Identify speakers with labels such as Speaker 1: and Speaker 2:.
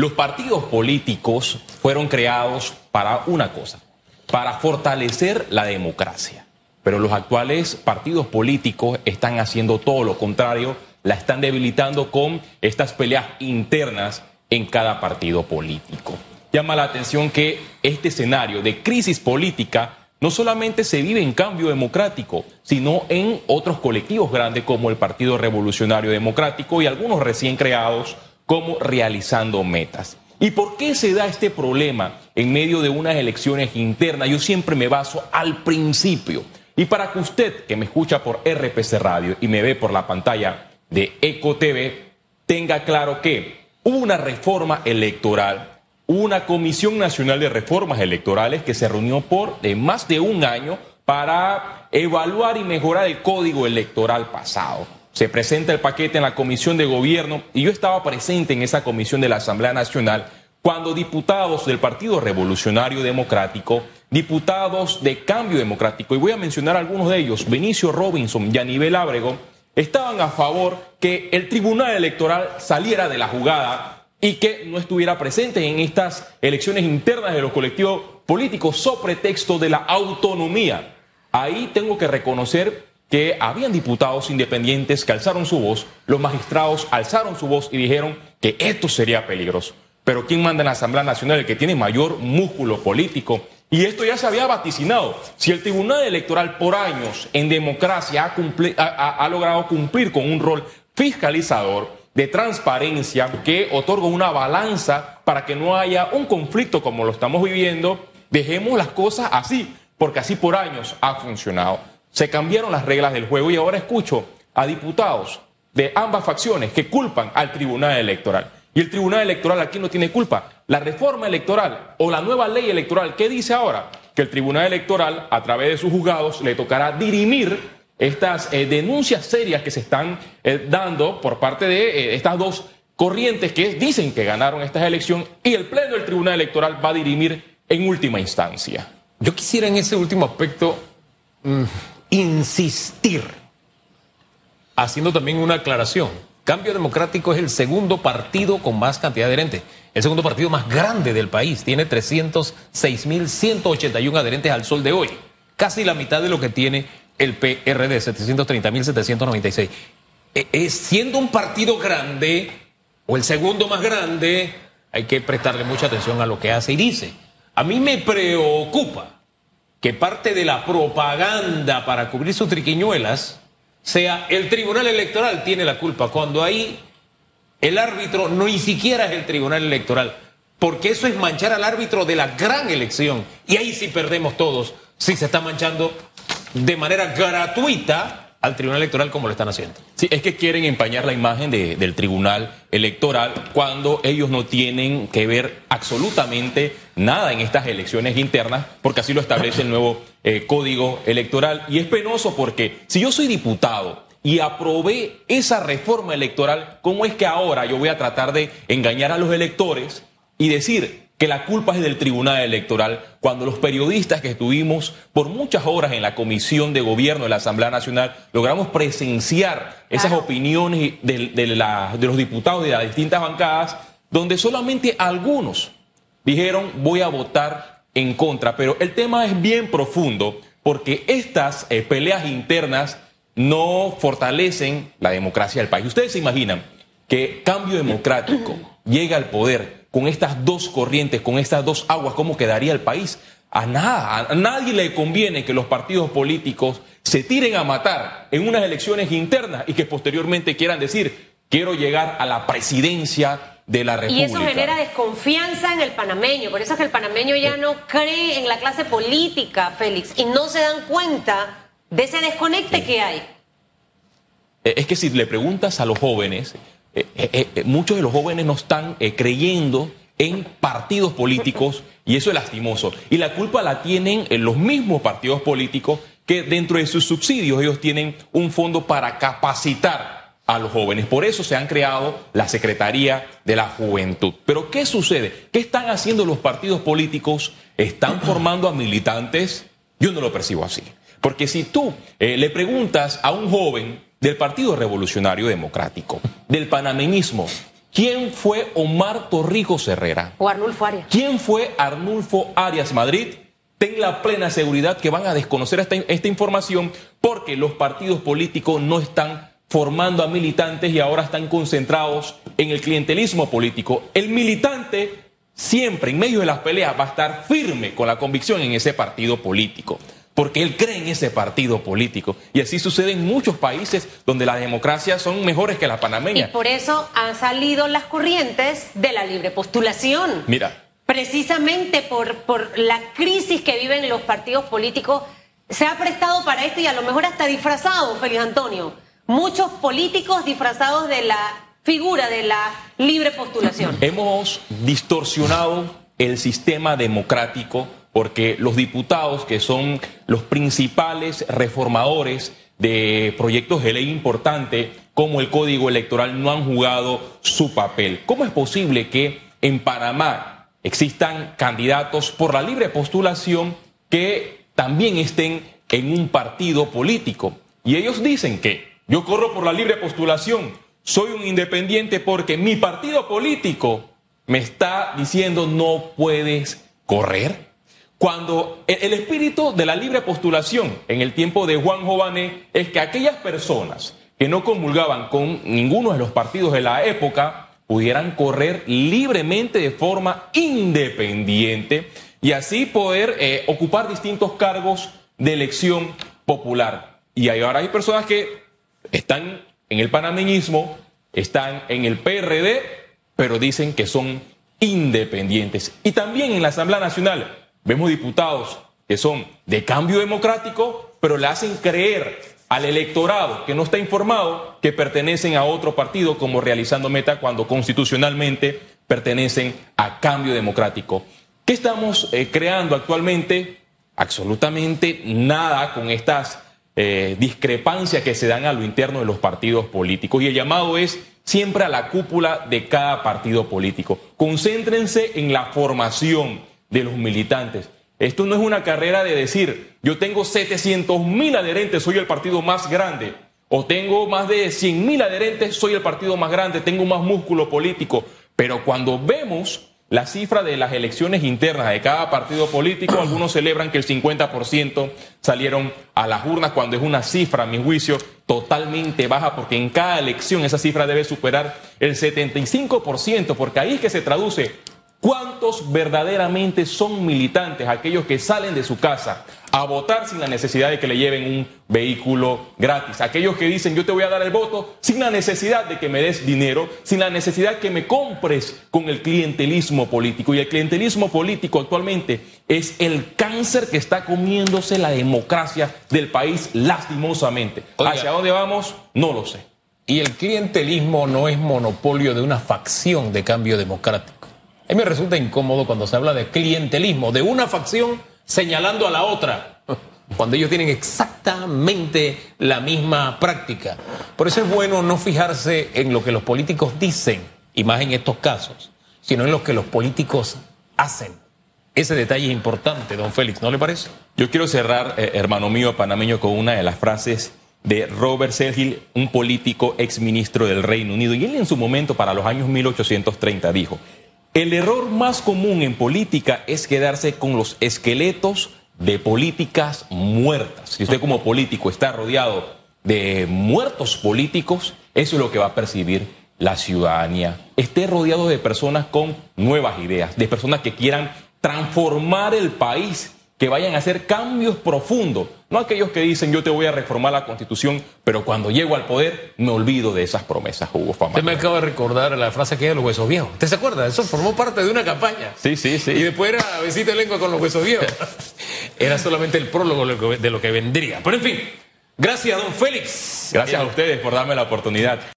Speaker 1: Los partidos políticos fueron creados para una cosa, para fortalecer la democracia. Pero los actuales partidos políticos están haciendo todo lo contrario, la están debilitando con estas peleas internas en cada partido político. Llama la atención que este escenario de crisis política no solamente se vive en cambio democrático, sino en otros colectivos grandes como el Partido Revolucionario Democrático y algunos recién creados como realizando metas. ¿Y por qué se da este problema en medio de unas elecciones internas? Yo siempre me baso al principio. Y para que usted que me escucha por RPC Radio y me ve por la pantalla de Eco TV, tenga claro que una reforma electoral, una Comisión Nacional de Reformas Electorales que se reunió por de más de un año para evaluar y mejorar el código electoral pasado. Se presenta el paquete en la Comisión de Gobierno y yo estaba presente en esa comisión de la Asamblea Nacional cuando diputados del Partido Revolucionario Democrático, diputados de Cambio Democrático, y voy a mencionar algunos de ellos, Benicio Robinson y Aníbal Ábrego, estaban a favor que el Tribunal Electoral saliera de la jugada y que no estuviera presente en estas elecciones internas de los colectivos políticos sobre pretexto de la autonomía. Ahí tengo que reconocer que habían diputados independientes que alzaron su voz, los magistrados alzaron su voz y dijeron que esto sería peligroso. Pero ¿quién manda en la Asamblea Nacional? El que tiene mayor músculo político. Y esto ya se había vaticinado. Si el Tribunal Electoral por años en democracia ha, logrado cumplir con un rol fiscalizador, de transparencia, que otorga una balanza para que no haya un conflicto como lo estamos viviendo, dejemos las cosas así, porque así por años ha funcionado. Se cambiaron las reglas del juego y ahora escucho a diputados de ambas facciones que culpan al Tribunal Electoral. Y el Tribunal Electoral aquí no tiene culpa. La reforma electoral o la nueva ley electoral, ¿qué dice ahora? Que el Tribunal Electoral, a través de sus juzgados, le tocará dirimir estas eh, denuncias serias que se están eh, dando por parte de eh, estas dos corrientes que dicen que ganaron esta elección y el Pleno del Tribunal Electoral va a dirimir en última instancia.
Speaker 2: Yo quisiera en ese último aspecto mm, insistir, haciendo también una aclaración. Cambio Democrático es el segundo partido con más cantidad de adherentes, el segundo partido más grande del país, tiene 306.181 adherentes al sol de hoy, casi la mitad de lo que tiene el PRD, 730.796. E, siendo un partido grande, o el segundo más grande, hay que prestarle mucha atención a lo que hace y dice. A mí me preocupa que parte de la propaganda para cubrir sus triquiñuelas sea el Tribunal Electoral tiene la culpa, cuando ahí el árbitro no ni siquiera es el Tribunal Electoral, porque eso es manchar al árbitro de la gran elección. Y ahí sí perdemos todos, si se está manchando de manera gratuita al Tribunal Electoral como lo están haciendo.
Speaker 1: Sí, es que quieren empañar la imagen del Tribunal Electoral cuando ellos no tienen que ver absolutamente nada en estas elecciones internas, porque así lo establece el nuevo eh, Código Electoral. Y es penoso porque si yo soy diputado y aprobé esa reforma electoral, ¿cómo es que ahora yo voy a tratar de engañar a los electores y decir, que la culpa es del Tribunal Electoral, cuando los periodistas que estuvimos por muchas horas en la Comisión de Gobierno de la Asamblea Nacional logramos presenciar esas opiniones de, los diputados de las distintas bancadas, donde solamente algunos dijeron voy a votar en contra. Pero el tema es bien profundo porque estas eh, peleas internas no fortalecen la democracia del país. Ustedes se imaginan que cambio democrático llega al poder con estas dos corrientes, con estas dos aguas, ¿cómo quedaría el país? A nada, a nadie le conviene que los partidos políticos se tiren a matar en unas elecciones internas y que posteriormente quieran decir, quiero llegar a la presidencia de la República.
Speaker 3: Y eso genera desconfianza en el panameño, por eso es que el panameño ya no cree en la clase política, Félix, y no se dan cuenta de ese desconecte que hay.
Speaker 1: Eh, es que si le preguntas a los jóvenes, eh, eh, eh, muchos de los jóvenes no están creyendo en partidos políticos y eso es lastimoso. Y la culpa la tienen los mismos partidos políticos que dentro de sus subsidios ellos tienen un fondo para capacitar a los jóvenes. Por eso se han creado la Secretaría de la Juventud. Pero ¿qué sucede? ¿Qué están haciendo los partidos políticos? ¿Están formando a militantes? Yo no lo percibo así. Porque si tú le preguntas a un joven del Partido Revolucionario Democrático, del panameñismo. ¿Quién fue Omar Torrijos Herrera?
Speaker 3: O Arnulfo Arias.
Speaker 1: ¿Quién fue Arnulfo Arias Madrid? Ten la plena seguridad que van a desconocer esta, esta información porque los partidos políticos no están formando a militantes y ahora están concentrados en el clientelismo político. El militante siempre en medio de las peleas va a estar firme con la convicción en ese partido político, porque él cree en ese partido político. Y así sucede en muchos países donde las democracias son mejores que las panameñas.
Speaker 3: Y por eso han salido las corrientes de la libre postulación.
Speaker 1: Mira.
Speaker 3: Precisamente por, por la crisis que viven los partidos políticos, se ha prestado para esto y a lo mejor hasta disfrazado, Félix Antonio. Muchos políticos disfrazados de la figura de la libre postulación.
Speaker 1: Hemos distorsionado el sistema democrático porque los diputados, que son los principales reformadores de proyectos de ley importantes como el Código Electoral, no han jugado su papel. ¿Cómo es posible que en Panamá existan candidatos por la libre postulación que también estén en un partido político? Y ellos dicen que yo corro por la libre postulación, soy un independiente porque mi partido político me está diciendo no puedes correr. Cuando el espíritu de la libre postulación en el tiempo de Juan Jované es que aquellas personas que no comulgaban con ninguno de los partidos de la época pudieran correr libremente de forma independiente y así poder eh, ocupar distintos cargos de elección popular. Y ahora hay personas que están en el panameñismo, están en el PRD, pero dicen que son independientes. Y también en la Asamblea Nacional vemos diputados que son de cambio democrático, pero le hacen creer al electorado que no está informado que pertenecen a otro partido como realizando meta cuando constitucionalmente pertenecen a cambio democrático. ¿Qué estamos eh, creando actualmente? Absolutamente nada con estas eh, discrepancias que se dan a lo interno de los partidos políticos. Y el llamado es siempre a la cúpula de cada partido político. Concéntrense en la formación de los militantes. Esto no es una carrera de decir, yo tengo 700 mil adherentes, soy el partido más grande. O tengo más de 100 mil adherentes, soy el partido más grande, tengo más músculo político. Pero cuando vemos la cifra de las elecciones internas de cada partido político, algunos celebran que el 50% salieron a las urnas cuando es una cifra, a mi juicio, totalmente baja, porque en cada elección esa cifra debe superar el 75%, porque ahí es que se traduce ¿Cuántos verdaderamente son militantes, aquellos que salen de su casa a votar sin la necesidad de que le lleven un vehículo gratis? Aquellos que dicen yo te voy a dar el voto sin la necesidad de que me des dinero, sin la necesidad de que me compres con el clientelismo político. Y el clientelismo político actualmente es el cáncer que está comiéndose la democracia del país lastimosamente. ¿Hacia dónde vamos? No lo sé.
Speaker 2: Y el clientelismo no es monopolio de una facción de cambio democrático. A mí me resulta incómodo cuando se habla de clientelismo, de una facción señalando a la otra, cuando ellos tienen exactamente la misma práctica. Por eso es bueno no fijarse en lo que los políticos dicen, y más en estos casos, sino en lo que los políticos hacen. Ese detalle es importante, don Félix, ¿no le parece?
Speaker 1: Yo quiero cerrar, eh, hermano mío panameño, con una de las frases de Robert Sergil, un político exministro del Reino Unido. Y él en su momento, para los años 1830, dijo, el error más común en política es quedarse con los esqueletos de políticas muertas. Si usted como político está rodeado de muertos políticos, eso es lo que va a percibir la ciudadanía. Esté rodeado de personas con nuevas ideas, de personas que quieran transformar el país que vayan a hacer cambios profundos, no aquellos que dicen yo te voy a reformar la constitución, pero cuando llego al poder me olvido de esas promesas, Hugo Fama.
Speaker 2: Usted me acaba de recordar la frase que de los huesos viejos. ¿Usted se acuerda? Eso formó parte de una campaña.
Speaker 1: Sí, sí, sí.
Speaker 2: Y después era besito de lengua con los huesos viejos. era solamente el prólogo de lo que vendría. Pero en fin, gracias, don Félix.
Speaker 1: Gracias a ustedes por darme la oportunidad.